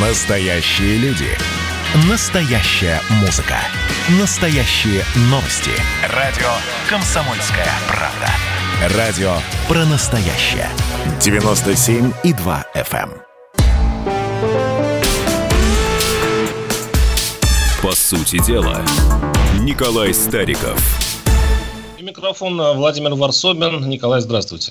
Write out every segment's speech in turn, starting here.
Настоящие люди. Настоящая музыка. Настоящие новости. Радио «Комсомольская правда». Радио про настоящее. 97,2 FM. эм. По сути дела, Николай Стариков. И микрофон э, Владимир Варсобин. Николай, здравствуйте.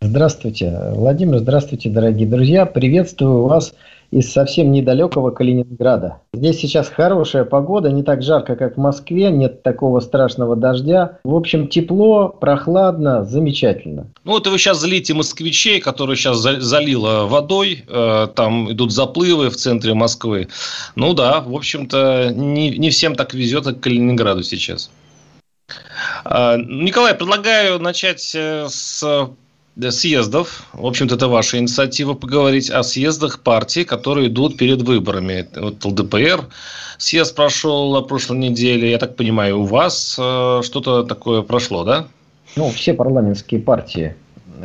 Здравствуйте, Владимир, здравствуйте, дорогие друзья. Приветствую вас из совсем недалекого Калининграда. Здесь сейчас хорошая погода, не так жарко, как в Москве, нет такого страшного дождя. В общем, тепло, прохладно, замечательно. Ну вот вы сейчас залите москвичей, которые сейчас за- залило водой, э, там идут заплывы в центре Москвы. Ну да, в общем-то, не, не всем так везет, как Калининграду сейчас. А, Николай, предлагаю начать э, с съездов. В общем-то, это ваша инициатива поговорить о съездах партий, которые идут перед выборами. Вот ЛДПР съезд прошел на прошлой неделе. Я так понимаю, у вас э, что-то такое прошло, да? Ну, все парламентские партии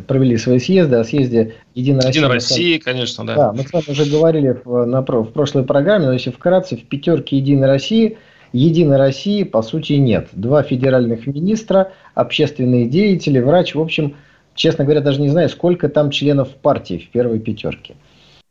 провели свои съезды, о съезде Единой России. Единая Россия, конечно, да. Да, мы с вами уже говорили в, на, в прошлой программе, но если вкратце, в пятерке Единой России Единой России, по сути, нет. Два федеральных министра, общественные деятели, врач. В общем, честно говоря, даже не знаю, сколько там членов партии в первой пятерке.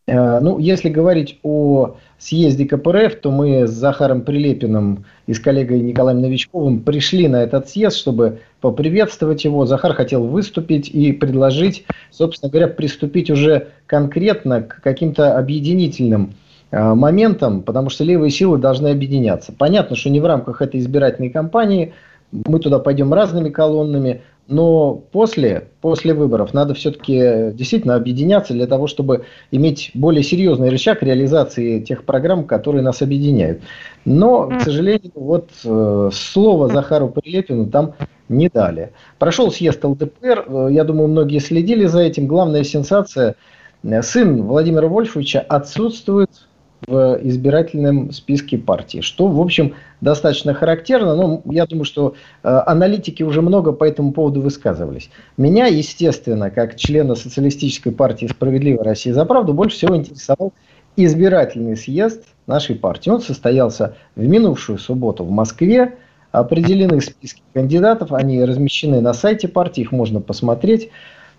Э, Ну, если говорить о съезде КПРФ, то мы с Захаром Прилепиным и с коллегой Николаем Новичковым пришли на этот съезд, чтобы поприветствовать его. Захар хотел выступить и предложить, собственно говоря, приступить уже конкретно к каким-то объединительным э, моментам, потому что левые силы должны объединяться. Понятно, что не в рамках этой избирательной кампании, мы туда пойдем разными колоннами, но после, после выборов надо все-таки действительно объединяться для того, чтобы иметь более серьезный рычаг реализации тех программ, которые нас объединяют. Но, к сожалению, вот э, слово Захару Прилепину там не дали. Прошел съезд ЛДПР, э, я думаю, многие следили за этим. Главная сенсация, э, сын Владимира Вольфовича отсутствует в избирательном списке партии, что, в общем, достаточно характерно. Но я думаю, что э, аналитики уже много по этому поводу высказывались. Меня, естественно, как члена социалистической партии «Справедливая Россия за правду», больше всего интересовал избирательный съезд нашей партии. Он состоялся в минувшую субботу в Москве. Определены списки кандидатов, они размещены на сайте партии, их можно посмотреть.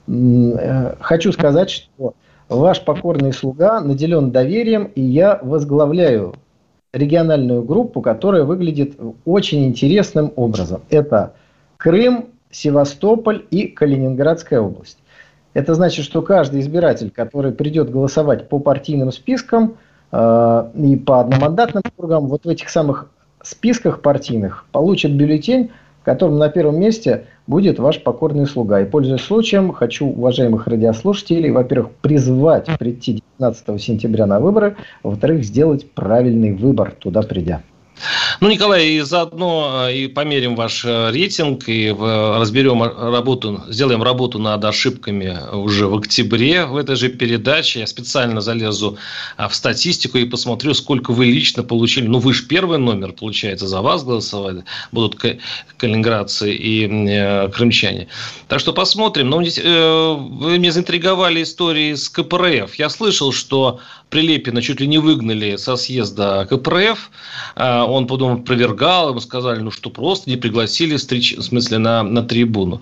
Э, Хочу сказать, что ваш покорный слуга наделен доверием, и я возглавляю региональную группу, которая выглядит очень интересным образом. Это Крым, Севастополь и Калининградская область. Это значит, что каждый избиратель, который придет голосовать по партийным спискам э, и по одномандатным округам, вот в этих самых списках партийных получит бюллетень, в котором на первом месте будет ваш покорный слуга. И, пользуясь случаем, хочу уважаемых радиослушателей, во-первых, призвать прийти 19 сентября на выборы, во-вторых, сделать правильный выбор туда придя. Ну, Николай, и заодно э, и померим ваш э, рейтинг, и э, разберем работу, сделаем работу над ошибками уже в октябре в этой же передаче. Я специально залезу а, в статистику и посмотрю, сколько вы лично получили. Ну, вы же первый номер, получается, за вас голосовали. Будут ка- калининградцы и крымчане. Так что посмотрим. Но вы меня заинтриговали историей с КПРФ. Я слышал, что Прилепина чуть ли не выгнали со съезда КПРФ. А, Он потом опровергал, ему сказали, ну что просто не пригласили встреч, в смысле на, на трибуну.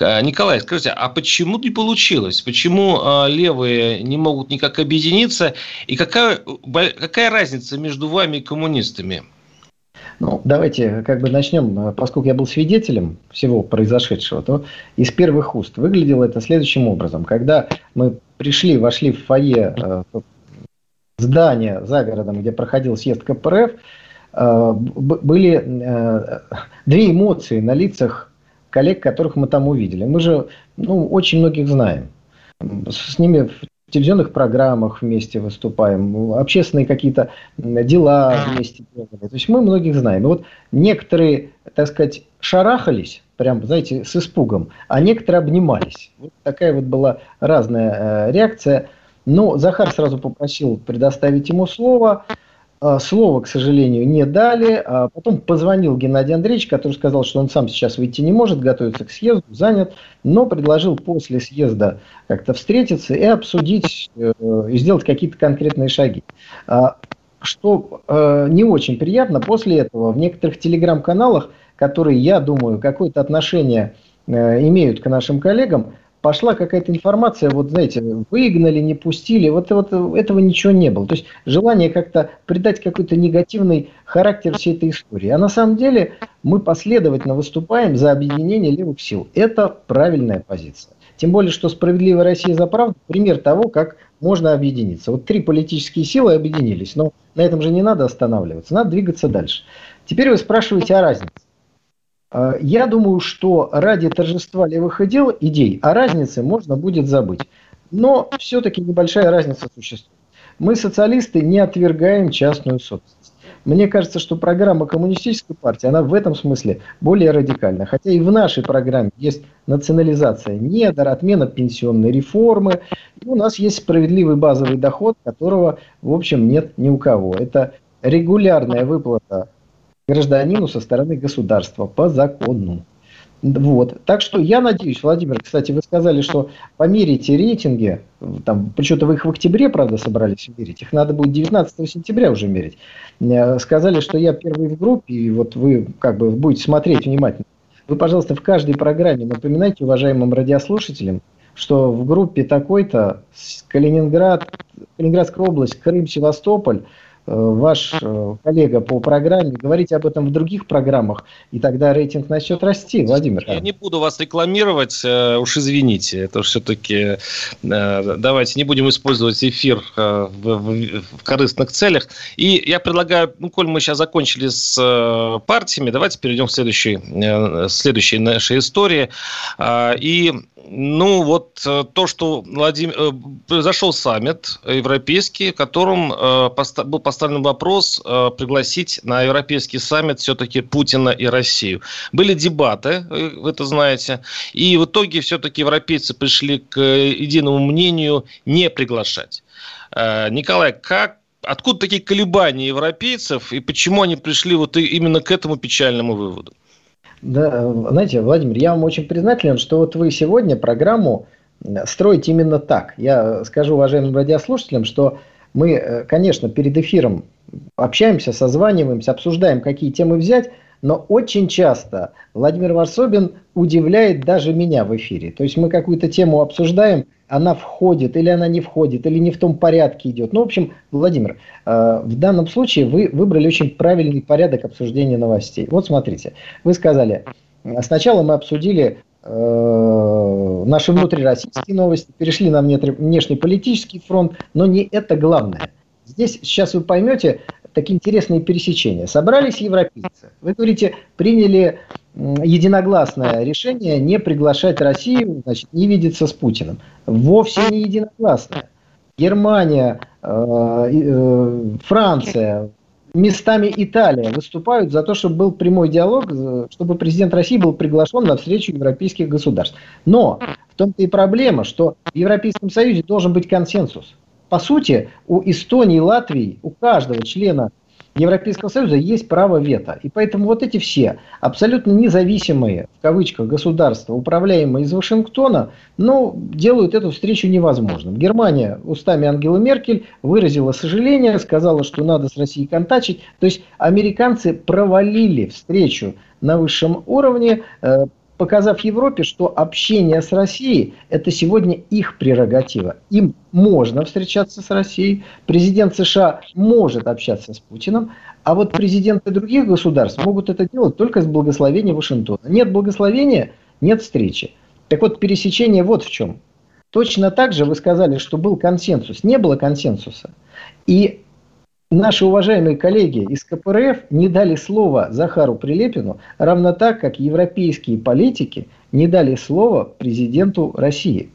А, Николай, скажите, а почему не получилось? Почему а, левые не могут никак объединиться? И какая, какая разница между вами и коммунистами? Ну, давайте как бы начнем, поскольку я был свидетелем всего произошедшего, то из первых уст выглядело это следующим образом. Когда мы пришли, вошли в фойе э, здания за городом, где проходил съезд КПРФ, э, были э, две эмоции на лицах коллег, которых мы там увидели. Мы же ну, очень многих знаем. С ними в телевизионных программах вместе выступаем, общественные какие-то дела вместе делали. То есть мы многих знаем. И вот некоторые, так сказать, шарахались, прям, знаете, с испугом, а некоторые обнимались. Вот такая вот была разная э, реакция. Но Захар сразу попросил предоставить ему слово. А, Слово, к сожалению, не дали. А потом позвонил Геннадий Андреевич, который сказал, что он сам сейчас выйти не может, готовится к съезду, занят, но предложил после съезда как-то встретиться и обсудить, э, и сделать какие-то конкретные шаги. А, что э, не очень приятно, после этого в некоторых телеграм-каналах, которые, я думаю, какое-то отношение э, имеют к нашим коллегам, пошла какая-то информация, вот знаете, выгнали, не пустили, вот, вот этого ничего не было. То есть желание как-то придать какой-то негативный характер всей этой истории. А на самом деле мы последовательно выступаем за объединение левых сил. Это правильная позиция. Тем более, что «Справедливая Россия за правду» – пример того, как можно объединиться. Вот три политические силы объединились, но на этом же не надо останавливаться, надо двигаться дальше. Теперь вы спрашиваете о разнице. А, я думаю, что ради торжества левых идей, идей о разнице можно будет забыть. Но все-таки небольшая разница существует. Мы, социалисты, не отвергаем частную собственность. Мне кажется, что программа коммунистической партии, она в этом смысле более радикальна. Хотя и в нашей программе есть национализация недр, отмена пенсионной реформы. И у нас есть справедливый базовый доход, которого, в общем, нет ни у кого. Это регулярная выплата гражданину со стороны государства по закону. Вот. Так что я надеюсь, Владимир, кстати, вы сказали, что померите рейтинги, там, почему-то вы их в октябре, правда, собрались мерить, их надо будет 19 сентября уже мерить. Э, сказали, что я первый в группе, и вот вы как бы будете смотреть внимательно. Вы, пожалуйста, в каждой программе напоминайте уважаемым радиослушателям, что в группе такой-то Калининград, Калининградская область, Крым, Севастополь – ваш э, коллега по программе, говорите об этом в других программах, и тогда рейтинг начнет расти, Владимир. Я не буду вас рекламировать, э, уж извините, это все-таки давайте не будем использовать эфир в, в, в корыстных целях. И я предлагаю, ну, коль мы сейчас закончили с партиями, давайте перейдем к следующей, следующей нашей истории. И ну, вот э, то, что Владимир, э, произошел саммит европейский, в котором э, был поставлен вопрос пригласить на европейский саммит все-таки Путина и Россию. Были дебаты, вы это знаете, и в итоге все-таки европейцы пришли к единому мнению не приглашать. Николай, как откуда такие колебания европейцев и почему они пришли вот именно к этому печальному выводу? Да, знаете, Владимир, я вам очень признателен, что вот вы сегодня программу строите именно так. Я скажу уважаемым радиослушателям, что мы, э, конечно, перед эфиром общаемся, созваниваемся, обсуждаем, какие темы взять, но очень часто Владимир Варсобин удивляет даже меня в эфире. То есть мы какую-то тему обсуждаем, она входит или она не входит, или не в том порядке идет. Ну, в общем, Владимир, э, в данном случае вы выбрали очень правильный порядок обсуждения новостей. Вот смотрите, вы сказали, сначала мы обсудили э, наши внутрироссийские новости, перешли на внешнеполитический фронт, но не это главное. Здесь сейчас вы поймете такие интересные пересечения. Собрались европейцы. Вы говорите, приняли единогласное решение не приглашать Россию, значит, не видеться с Путиным. Вовсе не единогласное. Германия, э, э, Франция, местами Италия выступают за то, чтобы был прямой диалог, чтобы президент России был приглашен на встречу европейских государств. Но в том-то и проблема, что в Европейском Союзе должен быть консенсус. По сути, у Эстонии Латвии, у каждого члена Европейского Союза есть право вето. И поэтому вот эти все абсолютно независимые, в кавычках, государства, управляемые из Вашингтона, ну, делают эту встречу невозможным. Германия устами Ангелы Меркель выразила сожаление, сказала, что надо с Россией контачить. То есть американцы провалили встречу на высшем уровне, э, показав Европе, что общение с Россией – это сегодня их прерогатива. Им можно встречаться с Россией, президент США может общаться с Путиным, а вот президенты других государств могут это делать только с благословения Вашингтона. Нет благословения – нет встречи. Так вот, пересечение вот в чем. Точно так же вы сказали, что был консенсус. Не было консенсуса. И Наши уважаемые коллеги из КПРФ не дали слова Захару Прилепину, равно так, как европейские политики не дали слова президенту России.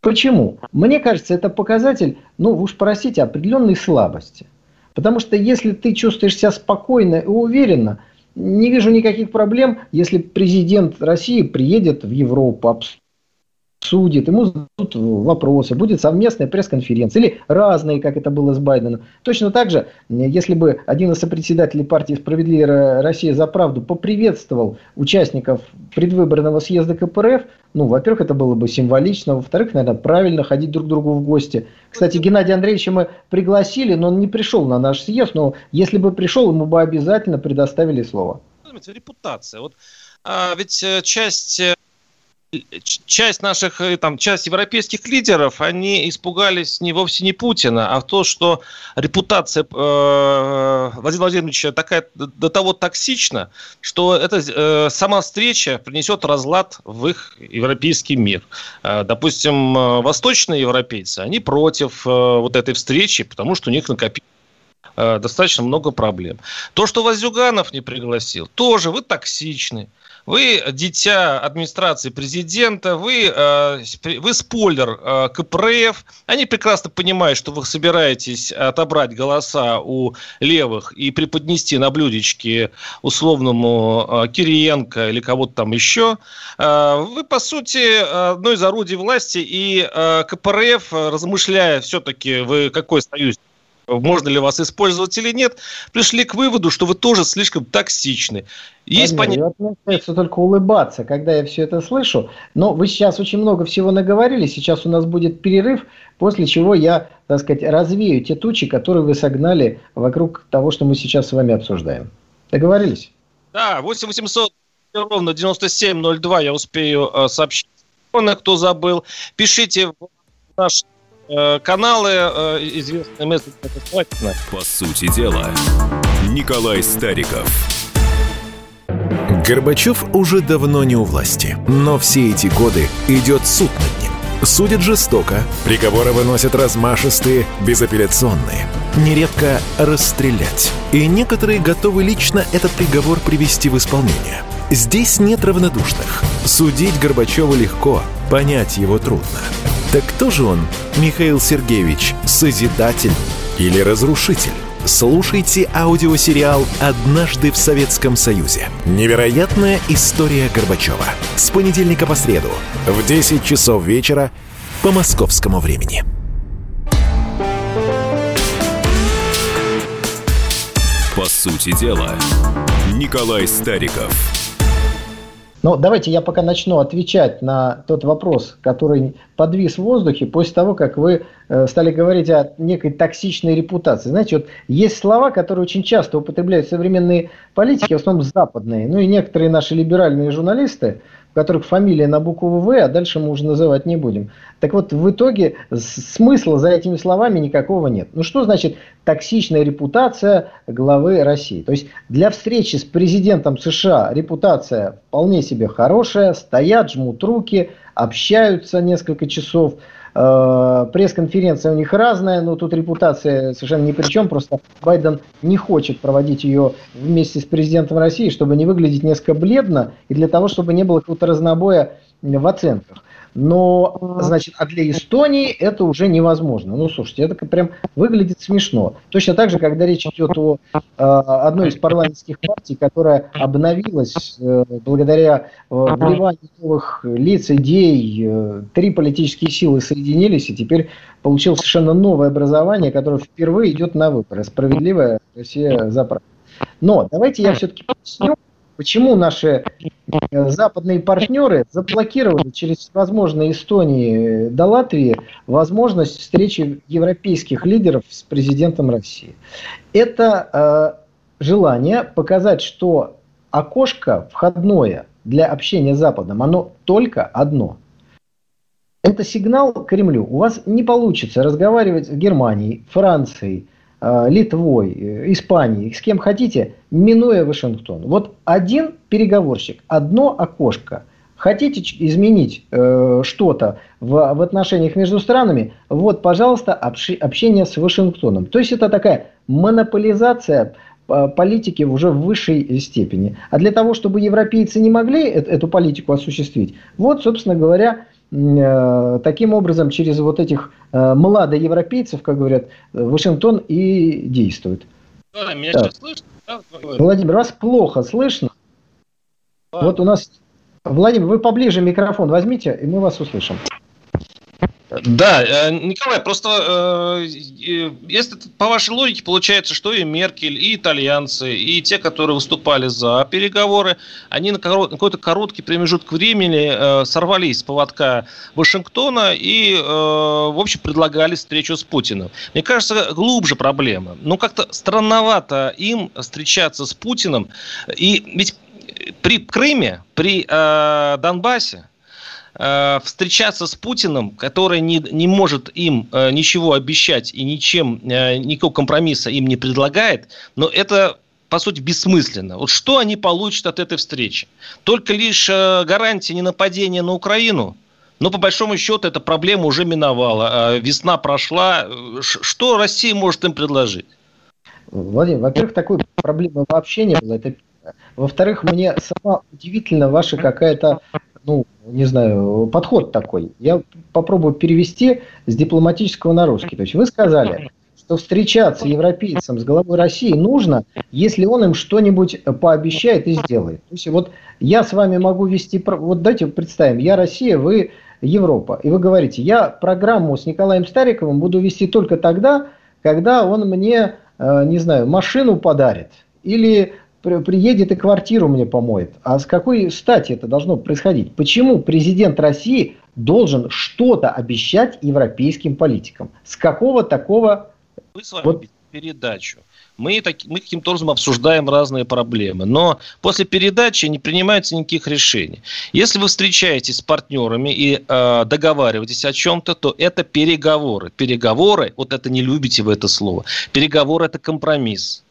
Почему? Мне кажется, это показатель, ну, уж простите, определенной слабости. Потому что если ты чувствуешь себя спокойно и уверенно, не вижу никаких проблем, если президент России приедет в Европу, обсудит, ему зададут вопросы, будет совместная пресс-конференция или разные, как это было с Байденом. Точно так же, если бы один из сопредседателей партии «Справедливая Россия за правду» поприветствовал участников предвыборного съезда КПРФ, ну, во-первых, это было бы символично, во-вторых, наверное, правильно ходить друг к другу в гости. Кстати, Геннадия Андреевича мы пригласили, но он не пришел на наш съезд, но если бы пришел, ему бы обязательно предоставили слово. Репутация. Вот а, ведь э, часть э, часть наших, э, там, часть европейских лидеров, они испугались не вовсе не Путина, а то, что репутация э, Владимира Владимировича такая до того токсична, что эта э, сама встреча принесет разлад в их европейский мир. Э, допустим, э, восточные европейцы, они против э, вот этой встречи, потому что у них накопилось э, достаточно много проблем. То, что Вазюганов не пригласил, тоже вы токсичны. Вы дитя администрации президента, вы, э, вы спойлер э, КПРФ. Они прекрасно понимают, что вы собираетесь отобрать голоса у левых и преподнести на блюдечке условному э, Кириенко или кого-то там еще. Вы, по сути, одно из орудий власти, и КПРФ, размышляя все-таки, вы какой союз можно ли вас использовать или нет, пришли к выводу, что вы тоже слишком токсичны. Есть понятие. Мне остается только улыбаться, когда я все это слышу. Но вы сейчас очень много всего наговорили. Сейчас у нас будет перерыв, после чего я, так сказать, развею те тучи, которые вы согнали вокруг того, что мы сейчас с вами обсуждаем. Договорились? Да, 8 800 ровно 9702 я успею э, сообщить. Кто забыл, пишите в наш каналы э, известные месседжи По сути дела, Николай Стариков. Горбачев уже давно не у власти, но все эти годы идет суд над ним. Судят жестоко, приговоры выносят размашистые, безапелляционные. Нередко расстрелять. И некоторые готовы лично этот приговор привести в исполнение. Здесь нет равнодушных. Судить Горбачева легко, понять его трудно. Так кто же он, Михаил Сергеевич, созидатель или разрушитель? Слушайте аудиосериал «Однажды в Советском Союзе». Невероятная история Горбачева. С понедельника по среду в 10 часов вечера по московскому времени. По сути дела, Николай Стариков – но давайте я пока начну отвечать на тот вопрос, который подвис в воздухе после того, как вы э, стали говорить о некой токсичной репутации. Знаете, вот есть слова, которые очень часто употребляют современные политики, в основном западные, ну и некоторые наши либеральные журналисты, у которых фамилия на букву В, а дальше мы уже называть не будем. Так вот, в итоге смысла за этими словами никакого нет. Ну что значит токсичная репутация главы России? То есть для встречи с президентом США репутация вполне себе хорошая, стоят, жмут руки, общаются несколько часов, пресс-конференция у них разная, но тут репутация совершенно ни при чем. Просто Байден не хочет проводить ее вместе с президентом России, чтобы не выглядеть несколько бледно и для того, чтобы не было какого-то разнобоя в оценках. Но, значит, а для Эстонии это уже невозможно. Ну, слушайте, это прям выглядит смешно. Точно так же, когда речь идет о э, одной из парламентских партий, которая обновилась э, благодаря э, вливанию новых лиц, идей, э, три политические силы соединились, и теперь получилось совершенно новое образование, которое впервые идет на выборы. Справедливая Россия за правду. Но давайте я все-таки поясню, Почему наши э, западные партнеры заблокировали через, возможно, Эстонии до Латвии возможность встречи европейских лидеров с президентом России? Это э, желание показать, что окошко входное для общения с Западом, оно только одно. Это сигнал Кремлю. У вас не получится разговаривать с Германией, Францией, Э, Литвой, э, Испанией, с кем хотите, минуя Вашингтон. Вот один переговорщик, одно окошко. Хотите изменить э, что-то в, в отношениях между странами, вот, пожалуйста, общение с Вашингтоном. То есть это такая монополизация э, политики уже в высшей степени. А для того, чтобы европейцы не могли эту политику осуществить, вот, собственно говоря, Э, таким образом, через вот этих э, младоевропейцев, как говорят, Вашингтон и действует. Да, меня сейчас слышно? Да? Владимир, вас плохо слышно. Да. Вот у нас... Владимир, вы поближе микрофон возьмите, и мы вас услышим. Да, э, Николай, просто э, если по вашей логике получается, что и Меркель, и итальянцы, и те, которые выступали за переговоры, они на какой-то короткий промежуток времени э, сорвались с поводка Вашингтона и, в общем, предлагали встречу с Путиным. Мне кажется, глубже проблема. Ну, как-то странновато им встречаться с Путиным. И ведь при Крыме, при Донбассе, Э, встречаться с Путиным, который не, не может им э, ничего обещать и ничем, э, никакого компромисса им не предлагает, но это по сути, бессмысленно. Вот что они получат от этой встречи? Только лишь гарантия ненападения на Украину? Но по большому счету эта проблема уже миновала. Весна прошла. Что Россия может им предложить? Владимир, во-первых, такой проблемы вообще не было. Это во-вторых, мне сама удивительно ваша какая-то ну, не знаю, подход такой. Я попробую перевести с дипломатического на русский. То есть вы сказали, что встречаться европейцам с головой России нужно, если он им что-нибудь пообещает и сделает. То есть вот я с вами могу вести, вот давайте представим, я Россия, вы Европа, и вы говорите, я программу с Николаем Стариковым буду вести только тогда, когда он мне, э, не знаю, машину подарит, или приедет и квартиру мне помоет. А с какой стати это должно происходить? Почему президент России должен что-то обещать европейским политикам? С какого такого... Мы с вами вот... передачу. Мы, так, мы каким-то образом обсуждаем разные проблемы, но после передачи не принимается никаких решений. Если вы встречаетесь с партнерами и э, договариваетесь о чем-то, то это переговоры. Переговоры, вот это не любите вы это слово, переговоры это компромисс.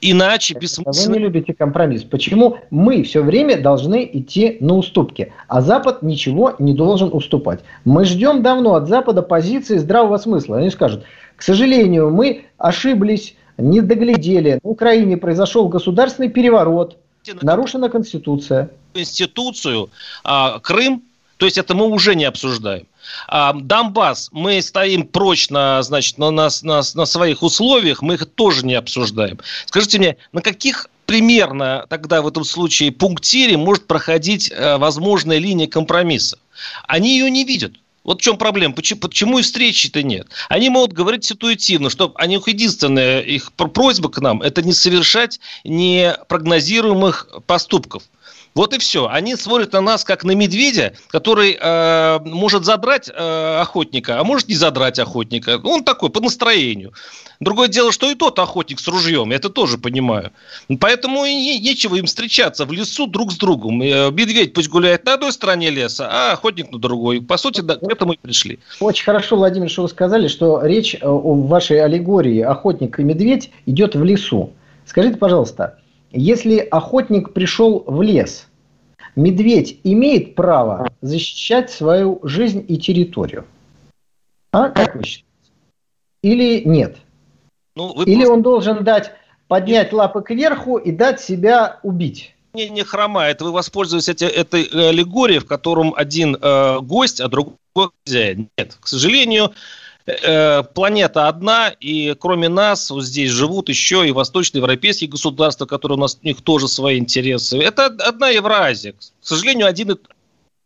Иначе бессмысленно... Вы не любите компромисс. Почему мы все время должны идти на уступки, а Запад ничего не должен уступать? Мы ждем давно от Запада позиции здравого смысла. Они скажут, к сожалению, мы ошиблись, не доглядели. На Украине произошел государственный переворот, нарушена Конституция. Конституцию, а, Крым, то есть это мы уже не обсуждаем. А, Донбасс, мы стоим прочно, значит, на, на, на, на своих условиях, мы их тоже не обсуждаем. Скажите мне, на каких примерно тогда в этом случае пунктире может проходить э, возможная линия компромисса? Они ее не видят. Вот в чем проблема, почему, почему и встречи-то нет? Они могут говорить ситуативно, что они, единственная их просьба к нам – это не совершать непрогнозируемых поступков. Вот и все. Они смотрят на нас как на медведя, который э, может задрать э, охотника, а может не задрать охотника. Он такой, по настроению. Другое дело, что и тот охотник с ружьем, я это тоже понимаю. Поэтому и нечего им встречаться в лесу друг с другом. Э, медведь пусть гуляет на одной стороне леса, а охотник на другой. По сути, да, к этому и пришли. Очень хорошо, Владимир, что вы сказали, что речь о вашей аллегории охотник и медведь идет в лесу. Скажите, пожалуйста, если охотник пришел в лес, медведь имеет право защищать свою жизнь и территорию? А как вы считаете? Или нет? Ну, Или просто... он должен дать поднять лапы кверху и дать себя убить? Не, не хромает. Вы воспользуетесь эти, этой аллегорией, в котором один э, гость, а другой хозяин. Нет, к сожалению, Э, планета одна, и кроме нас вот здесь живут еще и восточноевропейские государства, которые у нас у них тоже свои интересы. Это одна Евразия. К сожалению, один и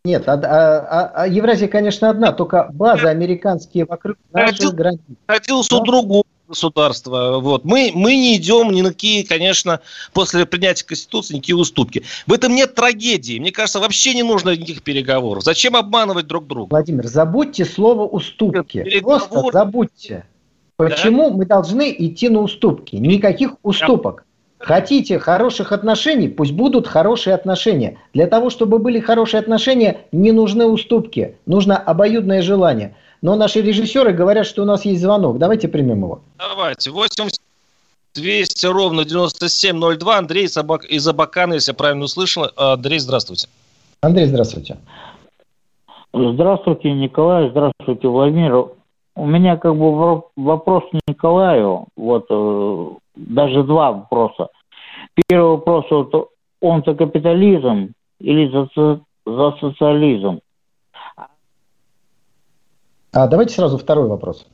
нет, а, а, а Евразия, конечно, одна, только базы американские вокруг наших границ. Родился у другого государства. Вот. Мы, мы не идем ни на какие, конечно, после принятия Конституции, никакие уступки. В этом нет трагедии. Мне кажется, вообще не нужно никаких переговоров. Зачем обманывать друг друга? Владимир, забудьте слово «уступки». Переговор... Просто забудьте. Почему да? мы должны идти на уступки? Никаких уступок. Хотите хороших отношений, пусть будут хорошие отношения. Для того, чтобы были хорошие отношения, не нужны уступки, нужно обоюдное желание. Но наши режиссеры говорят, что у нас есть звонок. Давайте примем его. Давайте. 8 200 ровно 9702. Андрей Собак... из Абакана, если я правильно услышал. Андрей, здравствуйте. Андрей, здравствуйте. Здравствуйте, Николай. Здравствуйте, Владимир. У меня как бы вопрос Николаю. Вот э, даже два вопроса. Первый вопрос, вот он за капитализм или за, за социализм? А давайте сразу второй вопрос.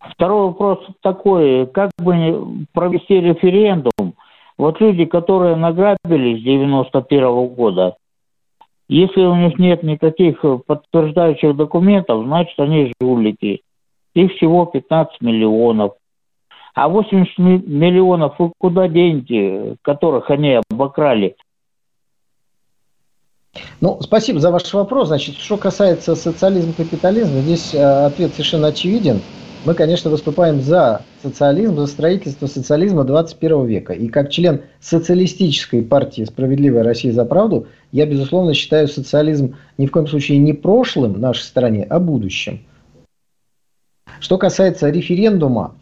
Второй вопрос такой, как бы провести референдум? Вот люди, которые награбили с 91 -го года, Если у них нет никаких подтверждающих документов, значит они жулики. Их всего 15 миллионов. А 80 миллионов вы куда деньги, которых они обокрали? Ну, спасибо за ваш вопрос. Значит, что касается социализма и капитализма, здесь э, ответ совершенно очевиден. Мы, конечно, выступаем за социализм, за строительство социализма 21 века. И как член социалистической партии «Справедливая Россия за правду», я, безусловно, считаю социализм ни в коем случае не прошлым нашей стране, а будущим. Что касается референдума,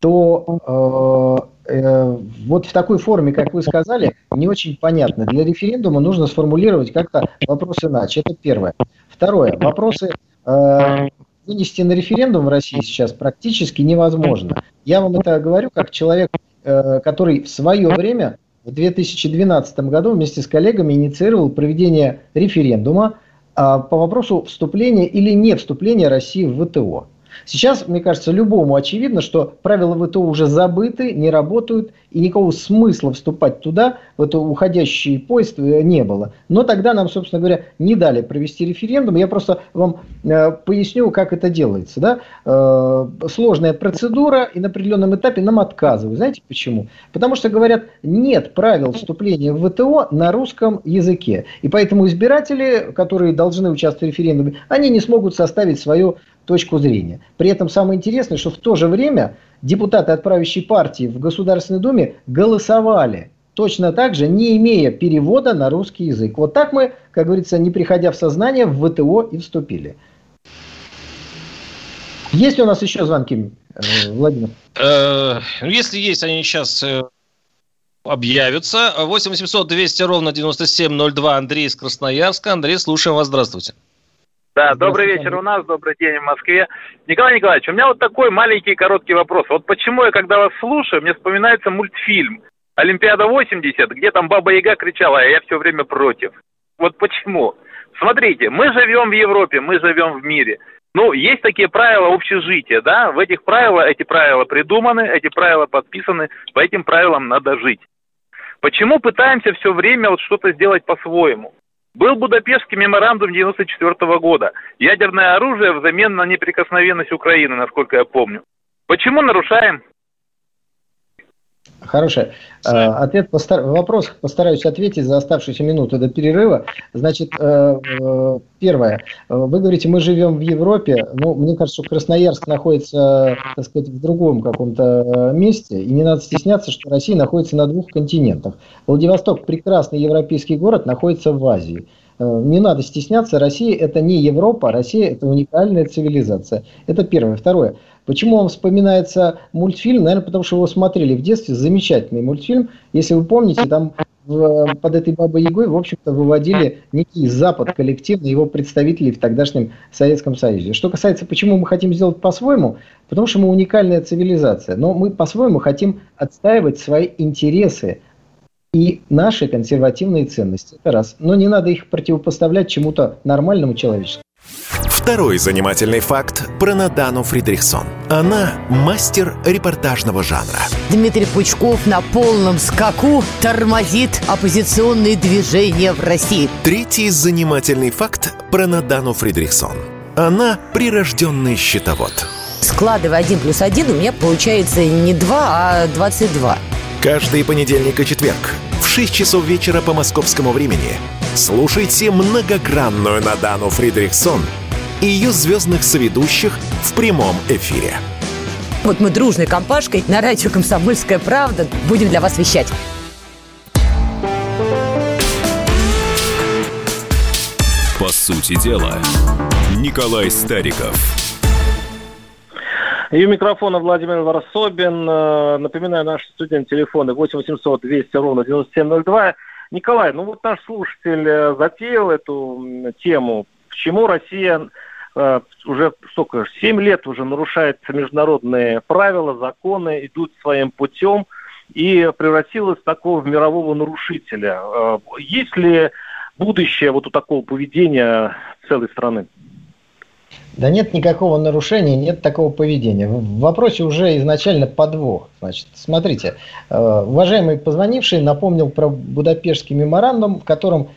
то э, вот в такой форме, как вы сказали, не очень понятно. Для референдума нужно сформулировать как-то вопрос иначе. Это первое. Второе. Вопросы э, вынести на референдум в России сейчас практически невозможно. Я вам это говорю как человек, э, который в свое время, в 2012 году, вместе с коллегами инициировал проведение референдума а, по вопросу вступления или не вступления России в ВТО. Сейчас, мне кажется, любому очевидно, что правила ВТО уже забыты, не работают, и никакого смысла вступать туда, в эту уходящий поезд, э, не было. Но тогда нам, собственно говоря, не дали провести референдум. Я просто вам э, поясню, как это делается. Да? Э, сложная процедура, и на определенном этапе нам отказывают. Знаете почему? Потому что, говорят, нет правил вступления в ВТО на русском языке. И поэтому избиратели, которые должны участвовать в референдуме, они не смогут составить свое точку зрения. При этом самое интересное, что в то же время депутаты от правящей партии в Государственной Думе голосовали точно так же, не имея перевода на русский язык. Вот так мы, как говорится, не приходя в сознание, в ВТО и вступили. Есть у нас еще звонки, э, Владимир? Э, если есть, они сейчас э, объявятся. 8 800 200 ровно 9702 Андрей из Красноярска. Андрей, слушаем вас. Здравствуйте. Да, добрый вечер у нас, добрый день в Москве. Николай Николаевич, у меня вот такой маленький короткий вопрос. Вот почему я, когда вас слушаю, мне вспоминается мультфильм «Олимпиада 80», где там Баба Яга кричала, а я все время против. Вот почему? Смотрите, мы живем в Европе, мы живем в мире. Ну, есть такие правила общежития, да? В этих правилах, эти правила придуманы, эти правила подписаны, по этим правилам надо жить. Почему пытаемся все время вот что-то сделать по-своему? Был Будапештский меморандум 1994 года. Ядерное оружие взамен на неприкосновенность Украины, насколько я помню. Почему нарушаем? Хороший э, ответ, постар... вопрос постараюсь ответить за оставшиеся минуты до перерыва. Значит, э, э, первое. Вы говорите, мы живем в Европе. Ну, мне кажется, что Красноярск находится, так сказать, в другом каком-то месте. И не надо стесняться, что Россия находится на двух континентах. Владивосток, прекрасный европейский город, находится в Азии. Не надо стесняться, Россия это не Европа, Россия это уникальная цивилизация. Это первое. Второе. Почему вам вспоминается мультфильм? Наверное, потому что его смотрели в детстве. Замечательный мультфильм. Если вы помните, там в, под этой Бабой Ягой, в общем-то, выводили некий Запад коллективно, его представителей в тогдашнем Советском Союзе. Что касается, почему мы хотим сделать по-своему, потому что мы уникальная цивилизация, но мы по-своему хотим отстаивать свои интересы и наши консервативные ценности. Это раз. Но не надо их противопоставлять чему-то нормальному человеческому. Второй занимательный факт про Надану Фридрихсон. Она мастер репортажного жанра. Дмитрий Пучков на полном скаку тормозит оппозиционные движения в России. Третий занимательный факт про Надану Фридрихсон. Она прирожденный счетовод. Складывая один плюс один, у меня получается не 2, а 22. Каждый понедельник и четверг в 6 часов вечера по московскому времени слушайте многогранную Надану Фридрихсон – и ее звездных соведущих в прямом эфире. Вот мы дружной компашкой на радио «Комсомольская правда» будем для вас вещать. По сути дела, Николай Стариков. И у микрофона Владимир Варсобин. Э, напоминаю, наши студент телефоны 8 800 200 ровно 9702. Николай, ну вот наш слушатель э, затеял эту тему, почему Россия уже сколько, 7 лет уже нарушаются международные правила, законы, идут своим путем и превратилась в такого мирового нарушителя. Э, есть ли будущее вот у такого поведения целой страны? Да нет никакого нарушения, нет такого поведения. В вопросе уже изначально подвох. Значит, смотрите, э, уважаемый позвонивший напомнил про Будапештский меморандум, в котором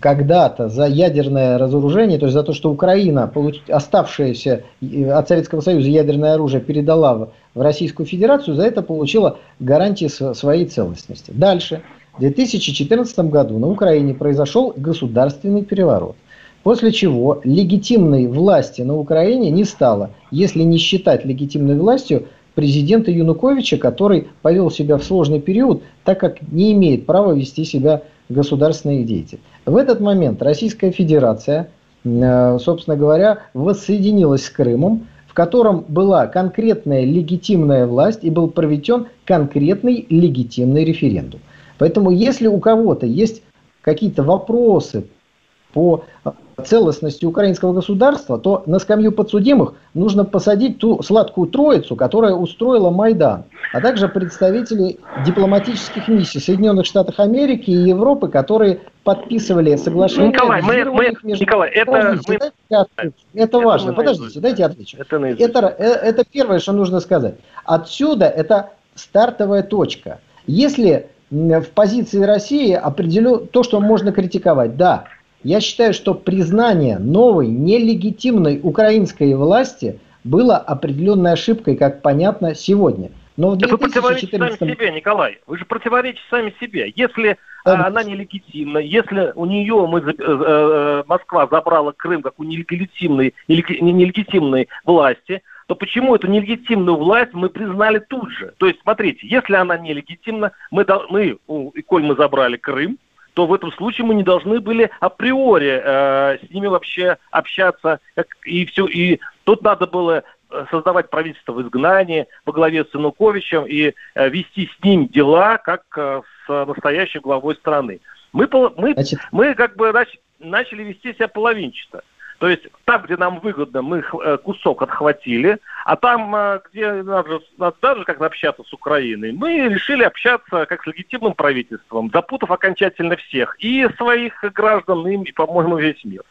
когда-то за ядерное разоружение, то есть за то, что Украина, оставшееся от Советского Союза ядерное оружие, передала в Российскую Федерацию, за это получила гарантии своей целостности. Дальше. В 2014 году на Украине произошел государственный переворот. После чего легитимной власти на Украине не стало, если не считать легитимной властью президента Януковича, который повел себя в сложный период, так как не имеет права вести себя государственный деятель. В этот момент Российская Федерация, э, собственно говоря, воссоединилась с Крымом, в котором была конкретная легитимная власть и был проведен конкретный легитимный референдум. Поэтому если у кого-то есть какие-то вопросы по целостности украинского государства, то на скамью подсудимых нужно посадить ту сладкую троицу, которая устроила Майдан, а также представителей дипломатических миссий Соединенных Штатов Америки и Европы, которые подписывали соглашение. Николай, мы, мы, между... Николай, это, мы... это, это важно. Подождите, дайте отвечу. Это, это, э, это первое, что нужно сказать. Отсюда это стартовая точка. Если в позиции России определено то, что можно критиковать, да, я считаю, что признание новой нелегитимной украинской власти было определенной ошибкой, как понятно сегодня. Но в 2014... Вы противоречите сами себе, Николай. Вы же противоречите сами себе. Если да. она нелегитимна, если у нее мы, э, э, Москва забрала Крым как у нелегитимной, нелегитимной власти, то почему эту нелегитимную власть мы признали тут же? То есть, смотрите, если она нелегитимна, мы, мы коль мы забрали Крым, то в этом случае мы не должны были априори э, с ними вообще общаться. Как, и все, и тут надо было э, создавать правительство в изгнании во главе с Януковичем и э, вести с ним дела, как э, с настоящей главой страны. Мы, мы, мы как бы начали вести себя половинчато. То есть там, где нам выгодно, мы э, кусок отхватили, а там, э, где надо, надо даже как общаться с Украиной, мы решили общаться как с легитимным правительством, запутав окончательно всех, и своих граждан, и, по-моему, весь мир.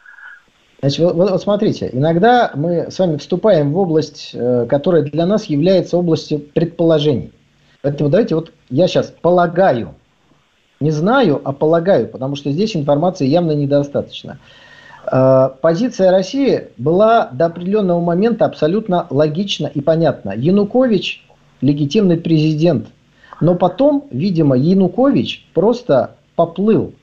Значит, вот, вот смотрите, иногда мы с вами вступаем в область, э, которая для нас является областью предположений. Поэтому давайте вот я сейчас полагаю, не знаю, а полагаю, потому что здесь информации явно недостаточно. Э, позиция России была до определенного момента абсолютно логична и понятна. Янукович легитимный президент, но потом, видимо, Янукович просто поплыл,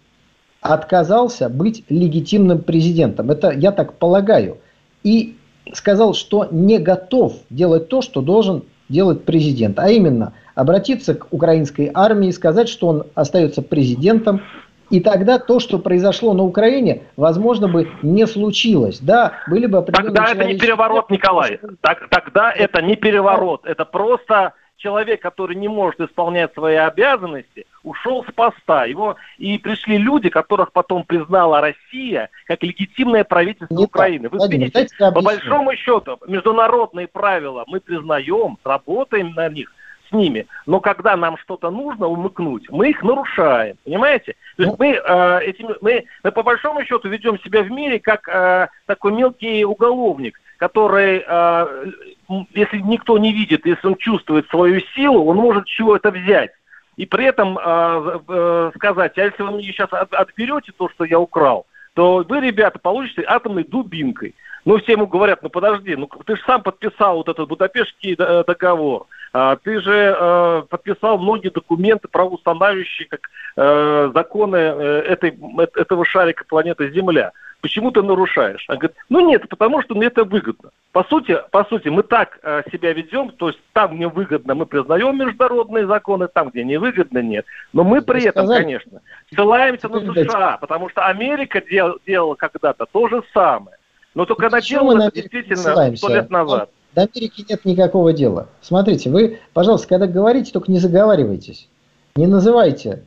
отказался быть легитимным президентом. Это я так полагаю. И сказал, что не готов делать то, что должен делать президент, а именно обратиться к украинской армии и сказать, что он остается президентом, и тогда то, что произошло на Украине, возможно бы не случилось. Да, были бы определенные Тогда это не переворот, Николай. Так, тогда это не переворот. Это просто человек, который не может исполнять свои обязанности, ушел с поста. Его и пришли люди, которых потом признала Россия как легитимное правительство не Украины. Вы Владимир, видите, по большому счету, международные правила мы признаем, работаем на них с ними. Но когда нам что-то нужно умыкнуть, мы их нарушаем. Понимаете? То есть ну. мы, э, этим, мы, мы по большому счету ведем себя в мире как э, такой мелкий уголовник, который, э, если никто не видит, если он чувствует свою силу, он может чего-то взять. И при этом э, э, сказать, а если вы мне сейчас от, отберете то, что я украл, то вы, ребята, получите атомной дубинкой. Ну, все ему говорят, ну подожди, ну ты же сам подписал вот этот Будапештский э, договор. А, ты же э, подписал многие документы, правоустанавливающие как э, законы этой, этого шарика планеты Земля. Почему ты нарушаешь? Он говорит, ну нет, потому что мне это выгодно. По сути, по сути, мы так э, себя ведем, то есть там, где выгодно, мы признаем международные законы, там, где невыгодно, нет. Но мы при этом, сказать, конечно, ссылаемся на США, потому что Америка дел, делала когда-то то же самое. Но только она делала это действительно сто лет назад. До Америки нет никакого дела. Смотрите, вы, пожалуйста, когда говорите, только не заговаривайтесь. Не называйте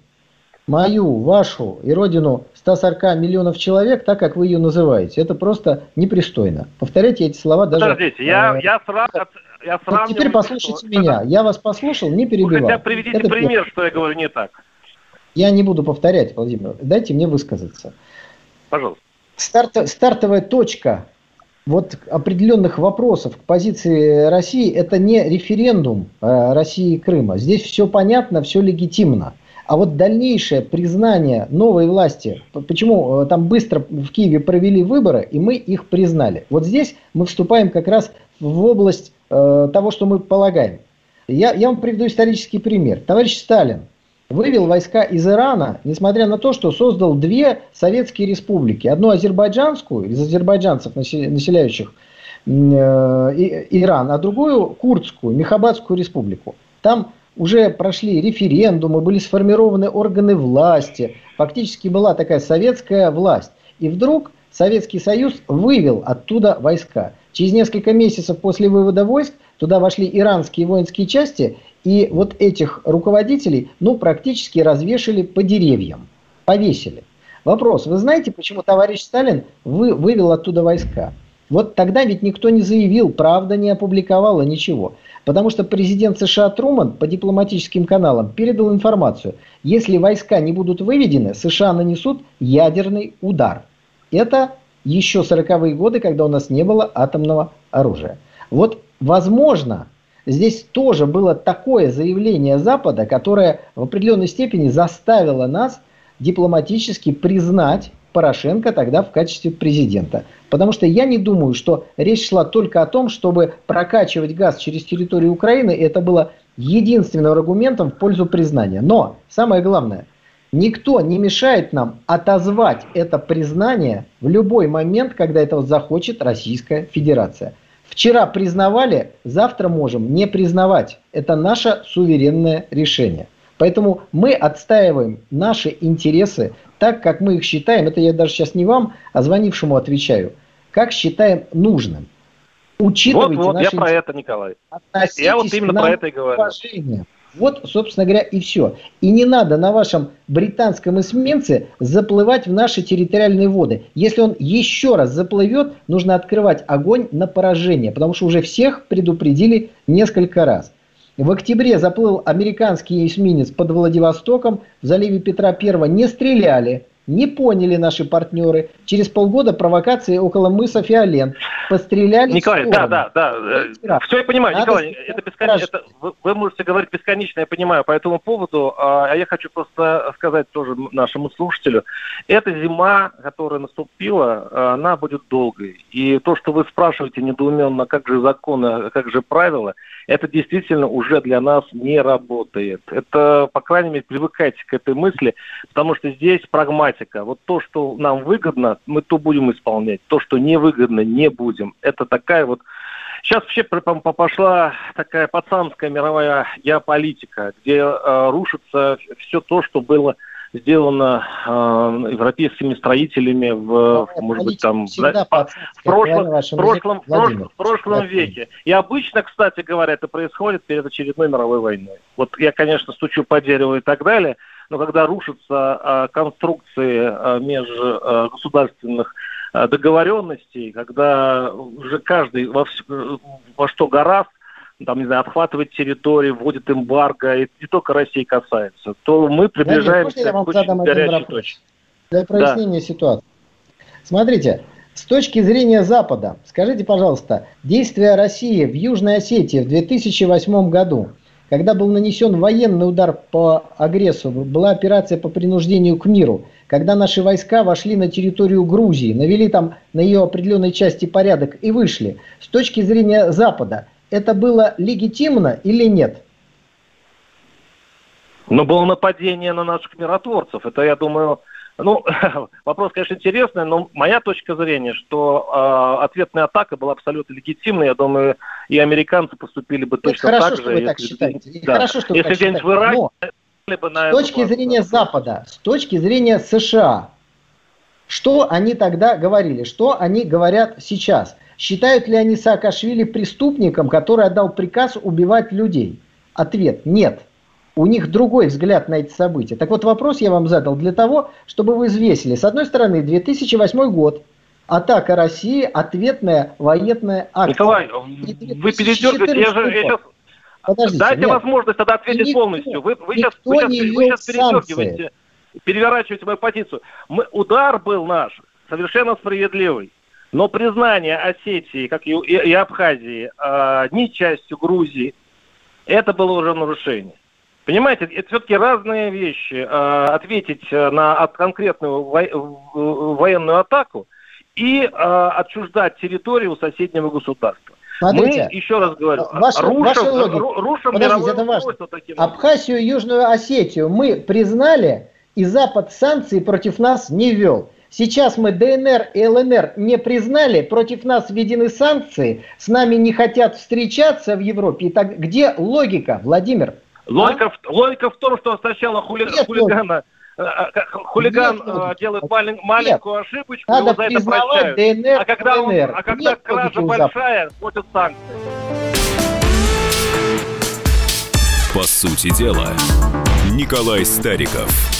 мою, вашу и родину 140 миллионов человек так, как вы ее называете. Это просто непристойно. Повторяйте эти слова даже... Подождите, я, э, я, срав... я вот теперь послушайте что... меня. Я вас послушал, не перебивал. Хотя приведите Это пример, первое. что я говорю не так. Я не буду повторять, Владимир. Дайте мне высказаться. Пожалуйста. Старт, стартовая точка вот определенных вопросов к позиции России это не референдум э, России и Крыма. Здесь все понятно, все легитимно. А вот дальнейшее признание новой власти, почему э, там быстро в Киеве провели выборы, и мы их признали. Вот здесь мы вступаем как раз в область э, того, что мы полагаем. Я, я вам приведу исторический пример. Товарищ Сталин вывел войска из Ирана, несмотря на то, что создал две советские республики. Одну азербайджанскую, из азербайджанцев, населяющих э, Иран, а другую курдскую, Мехабадскую республику. Там уже прошли референдумы, были сформированы органы власти, фактически была такая советская власть. И вдруг Советский Союз вывел оттуда войска. Через несколько месяцев после вывода войск туда вошли иранские воинские части, и вот этих руководителей, ну, практически развешали по деревьям, повесили. Вопрос, вы знаете, почему товарищ Сталин вы, вывел оттуда войска? Вот тогда ведь никто не заявил, правда не опубликовала ничего. Потому что президент США Труман по дипломатическим каналам передал информацию, если войска не будут выведены, США нанесут ядерный удар. Это еще 40-е годы, когда у нас не было атомного оружия. Вот, возможно, здесь тоже было такое заявление Запада, которое в определенной степени заставило нас дипломатически признать Порошенко тогда в качестве президента. Потому что я не думаю, что речь шла только о том, чтобы прокачивать газ через территорию Украины, и это было единственным аргументом в пользу признания. Но самое главное, никто не мешает нам отозвать это признание в любой момент, когда этого захочет Российская Федерация. Вчера признавали, завтра можем не признавать. Это наше суверенное решение. Поэтому мы отстаиваем наши интересы так, как мы их считаем. Это я даже сейчас не вам, а звонившему отвечаю. Как считаем нужным. Учитывайте вот, вот, наши я про это, Николай. Я вот именно про это и говорю. Уважение. Вот, собственно говоря, и все. И не надо на вашем британском эсминце заплывать в наши территориальные воды. Если он еще раз заплывет, нужно открывать огонь на поражение, потому что уже всех предупредили несколько раз. В октябре заплыл американский эсминец под Владивостоком, в заливе Петра I не стреляли, не поняли наши партнеры. Через полгода провокации около мыса Фиолен. Постреляли Николай, да, да, да. Все я понимаю, Надо Николай, это бесконечно. Это, вы, вы можете говорить бесконечно, я понимаю по этому поводу. А, а я хочу просто сказать тоже нашему слушателю. Эта зима, которая наступила, она будет долгой. И то, что вы спрашиваете недоуменно, как же законы, как же правила, это действительно уже для нас не работает. Это, по крайней мере, привыкайте к этой мысли, потому что здесь прагматика. Вот то, что нам выгодно, мы то будем исполнять. То, что невыгодно, не будем. Это такая вот Сейчас вообще пошла такая пацанская мировая геополитика, где э, рушится все то, что было сделано э, европейскими строителями в, Но может быть, там, да, в прошлом, в прошлом, прошлом, в прошлом веке. И обычно, кстати говоря, это происходит перед очередной мировой войной. Вот я, конечно, стучу по дереву и так далее, но когда рушатся э, конструкции э, межгосударственных э, договоренностей, когда уже каждый во, во что гораст, там, не знаю, отхватывать территории, вводит эмбарго, и не только России касается, то мы приближаемся да, к очень горячей точке. Для прояснения да. ситуации. Смотрите, с точки зрения Запада, скажите, пожалуйста, действия России в Южной Осетии в 2008 году, когда был нанесен военный удар по агрессору, была операция по принуждению к миру, когда наши войска вошли на территорию Грузии, навели там на ее определенной части порядок и вышли. С точки зрения Запада, это было легитимно или нет? Ну, было нападение на наших миротворцев. Это, я думаю, ну, вопрос, конечно, интересный, но моя точка зрения, что э, ответная атака была абсолютно легитимной. Я думаю, и американцы поступили бы точно хорошо, так же. Что вы так считаете. Да. Хорошо, что если где-нибудь в Ираке, бы на с точки зрения Запада, с точки зрения США, что они тогда говорили, что они говорят сейчас? Считают ли они Саакашвили преступником, который отдал приказ убивать людей? Ответ – нет. У них другой взгляд на эти события. Так вот, вопрос я вам задал для того, чтобы вы взвесили. С одной стороны, 2008 год, атака России, ответная военная акция. Николай, вы передергиваете, я же я Подождите, Дайте нет. возможность тогда ответить никто, полностью. Вы, вы, сейчас, вы, сейчас, вы сейчас передергиваете, переворачиваете мою позицию. Мы, удар был наш совершенно справедливый. Но признание Осетии, как и, и Абхазии, э, не частью Грузии, это было уже нарушение. Понимаете, это все-таки разные вещи. Э, ответить на конкретную военную атаку и отчуждать территорию соседнего государства. Смотрите, Мы, еще раз говорю, ваша, рушим, ваша логика. рушим Подождите, это важно. Абхазию и Южную Осетию мы признали, и Запад санкции против нас не вел. Сейчас мы ДНР и ЛНР не признали, против нас введены санкции, с нами не хотят встречаться в Европе. И так где логика, Владимир? Логика, а? в, логика в том, что сначала хули, хулигана, э, э, хулиган Нет, э, делает малень, маленькую Нет. ошибочку, Надо его за это прощают. ДНР, а когда, ДНР. Он, а когда Нет кража большая, платят санкции. По сути дела, Николай Стариков.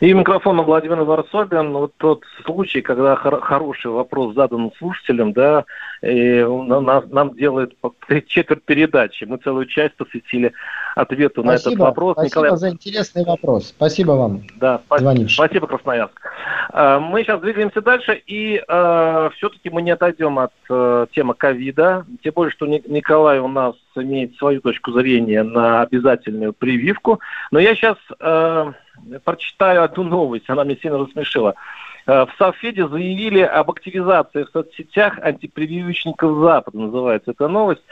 и микрофон Владимир Варсобин. Вот тот случай, когда хор- хороший вопрос задан слушателям, да, и нам, нам делает четверть передачи. Мы целую часть посвятили ответу спасибо, на этот вопрос. Спасибо Николай... за интересный вопрос. Спасибо вам. Да, спасибо, спасибо, Красноярск. А, мы сейчас двигаемся дальше, и э, все-таки мы не отойдем от э, темы ковида. Тем более, что Николай у нас имеет свою точку зрения на обязательную прививку. Но я сейчас э, прочитаю одну новость, она меня сильно рассмешила. Э, в Совфеде заявили об активизации в соцсетях антипрививочников Запада, называется эта новость.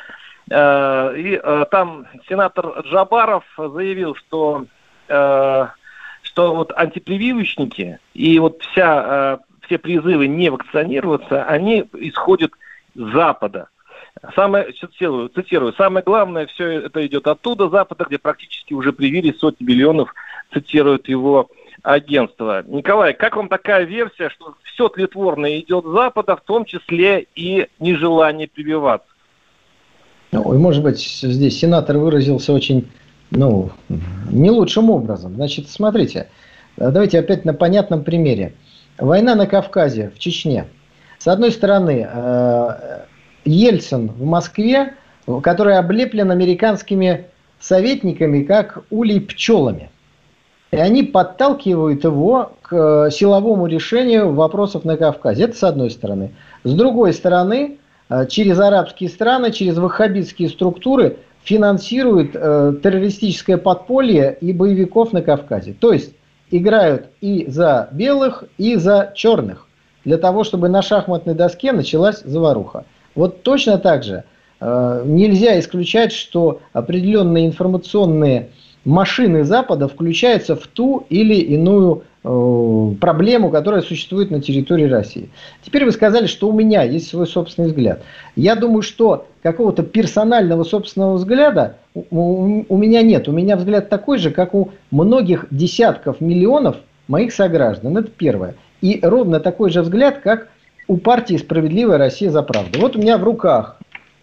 Э, и э, там сенатор Джабаров заявил, что, что вот антипрививочники и вот вся, все призывы не вакцинироваться, они исходят с Запада. Самое, цитирую, цитирую, самое главное, все это идет оттуда, Запада, где практически уже привили сотни миллионов, цитирует его агентство. Николай, как вам такая версия, что все тлетворное идет с Запада, в том числе и нежелание прививаться? Ну, может быть, здесь сенатор выразился очень, ну, не лучшим образом. Значит, смотрите, давайте опять на понятном примере. Война на Кавказе, в Чечне. С одной стороны, э, Ельцин в Москве, который облеплен американскими советниками, как улей пчелами. И они подталкивают его к силовому решению вопросов на Кавказе. Это с одной стороны. С другой стороны, э, через арабские страны, через ваххабитские структуры финансируют э, террористическое подполье и боевиков на Кавказе. То есть играют и за белых, и за черных. Для того, чтобы на шахматной доске началась заваруха. Вот точно так же э, нельзя исключать, что определенные информационные машины Запада включаются в ту или иную э, проблему, которая существует на территории России. Теперь вы сказали, что у меня есть свой собственный взгляд. Я думаю, что какого-то персонального собственного взгляда у, у меня нет. У меня взгляд такой же, как у многих десятков миллионов моих сограждан. Это первое. И ровно такой же взгляд, как у партии «Справедливая Россия за правду». Вот у меня в руках,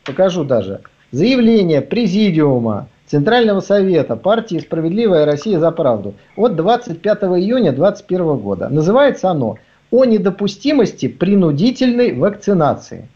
покажу даже, заявление Президиума Центрального совета партии «Справедливая Россия за правду» от 25 июня 2021 года. Называется оно «О недопустимости принудительной вакцинации».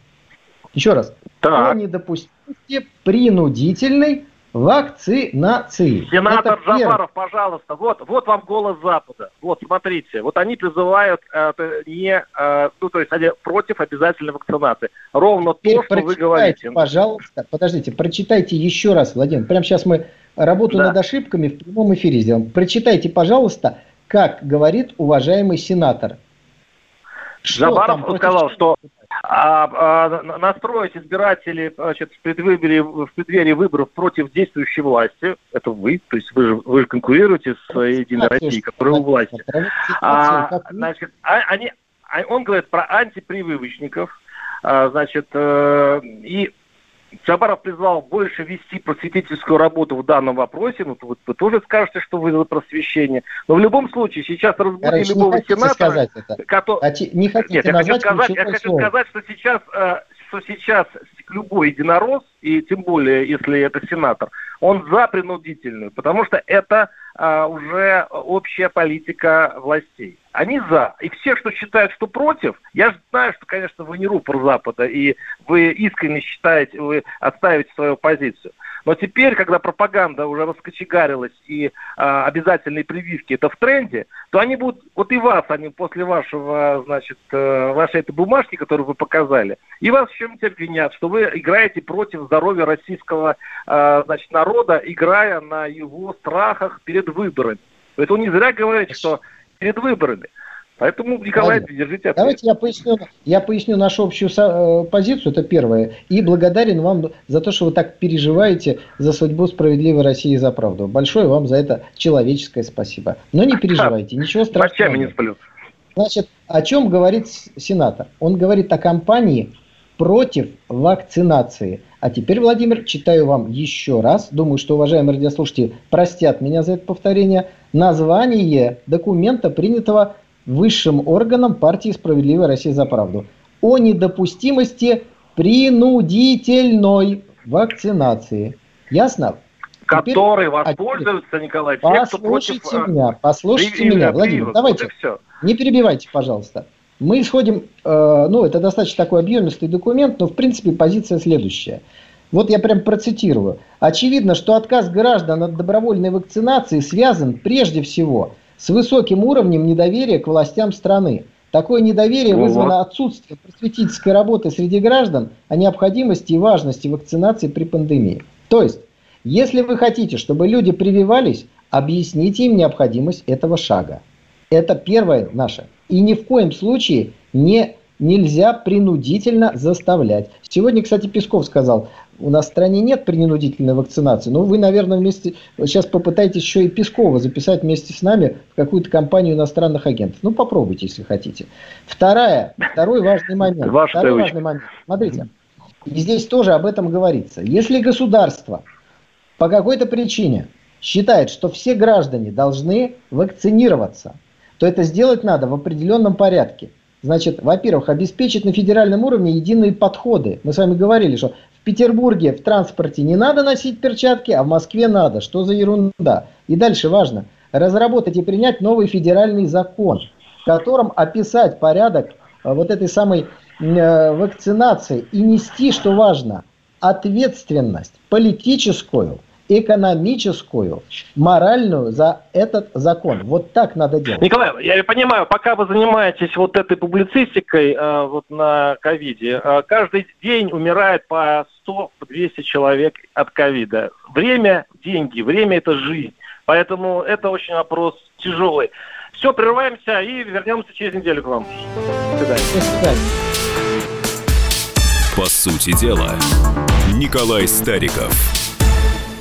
Еще раз. Так. О недопустимости принудительной вакцинации. Сенатор Это Жабаров, пожалуйста, вот, вот вам голос Запада. Вот, смотрите, вот они призывают э, не, э, ну, то есть они против обязательной вакцинации. Ровно Теперь то, что вы говорите. пожалуйста, подождите, прочитайте еще раз, Владимир. Прямо сейчас мы работу да. над ошибками в прямом эфире сделаем. Прочитайте, пожалуйста, как говорит уважаемый сенатор. Что Жабаров сказал, что а, а, настроить избирателей значит, в, предвыборе, в преддверии выборов против действующей власти, это вы, то есть вы же, вы же конкурируете с Единой Россией, которая у власти. А, значит, а, они, а он говорит про антипрививочников, а, значит, э, и Чабаров призвал больше вести просветительскую работу в данном вопросе. Ну, вы, вы тоже скажете, что вы за просвещение. Но в любом случае, сейчас разбудили любого сенатора... Сказать это. Который... Хоти... Не хотите Нет, я хочу сказать, я хочу сказать, что сейчас, э, что сейчас любой единорос, и тем более, если это сенатор, он за принудительную, потому что это а, уже общая политика властей. Они за. И все, что считают, что против, я знаю, что, конечно, вы не рупор Запада, и вы искренне считаете, вы отставите свою позицию. Но теперь, когда пропаганда уже раскочегарилась и а, обязательные прививки это в тренде, то они будут, вот и вас, они после вашего, значит, э, вашей этой бумажки, которую вы показали, и вас в чем-то обвинят, что вы играете против здоровья российского, а, значит, народа, играя на его страхах перед выборами. Это не зря говорите, что перед выборами. Поэтому, Николай, Ладно. держите ответ. Давайте я поясню, я поясню нашу общую э, позицию, это первое. И благодарен вам за то, что вы так переживаете за судьбу справедливой России и за правду. Большое вам за это человеческое спасибо. Но не переживайте, ничего страшного. не сплю. Значит, о чем говорит сенатор? Он говорит о кампании против вакцинации. А теперь, Владимир, читаю вам еще раз. Думаю, что уважаемые радиослушатели простят меня за это повторение. Название документа, принятого высшим органом партии «Справедливая Россия за правду» о недопустимости принудительной вакцинации. Ясно? Который воспользуются, Николай, те, послушайте кто против... меня, послушайте при... меня, Владимир, давайте, вот не перебивайте, пожалуйста. Мы исходим, э, ну, это достаточно такой объемистый документ, но, в принципе, позиция следующая. Вот я прям процитирую. Очевидно, что отказ граждан от добровольной вакцинации связан прежде всего с высоким уровнем недоверия к властям страны. Такое недоверие вызвано отсутствием просветительской работы среди граждан о необходимости и важности вакцинации при пандемии. То есть, если вы хотите, чтобы люди прививались, объясните им необходимость этого шага. Это первое наше. И ни в коем случае не нельзя принудительно заставлять. Сегодня, кстати, Песков сказал, у нас в стране нет принудительной вакцинации. Но вы, наверное, вместе сейчас попытаетесь еще и Пескова записать вместе с нами в какую-то компанию иностранных агентов. Ну, попробуйте, если хотите. Вторая, второй важный момент. второй важный момент. Смотрите, и здесь тоже об этом говорится. Если государство по какой-то причине считает, что все граждане должны вакцинироваться, то это сделать надо в определенном порядке. Значит, во-первых, обеспечить на федеральном уровне единые подходы. Мы с вами говорили, что Петербурге в транспорте не надо носить перчатки, а в Москве надо. Что за ерунда? И дальше важно. Разработать и принять новый федеральный закон, в котором описать порядок э, вот этой самой э, вакцинации и нести, что важно, ответственность политическую экономическую, моральную за этот закон. Вот так надо делать. Николай, я понимаю, пока вы занимаетесь вот этой публицистикой э, вот на ковиде, э, каждый день умирает по 100-200 человек от ковида. Время – деньги, время – это жизнь. Поэтому это очень вопрос тяжелый. Все, прерываемся и вернемся через неделю к вам. До свидания. До свидания. По сути дела, Николай Стариков –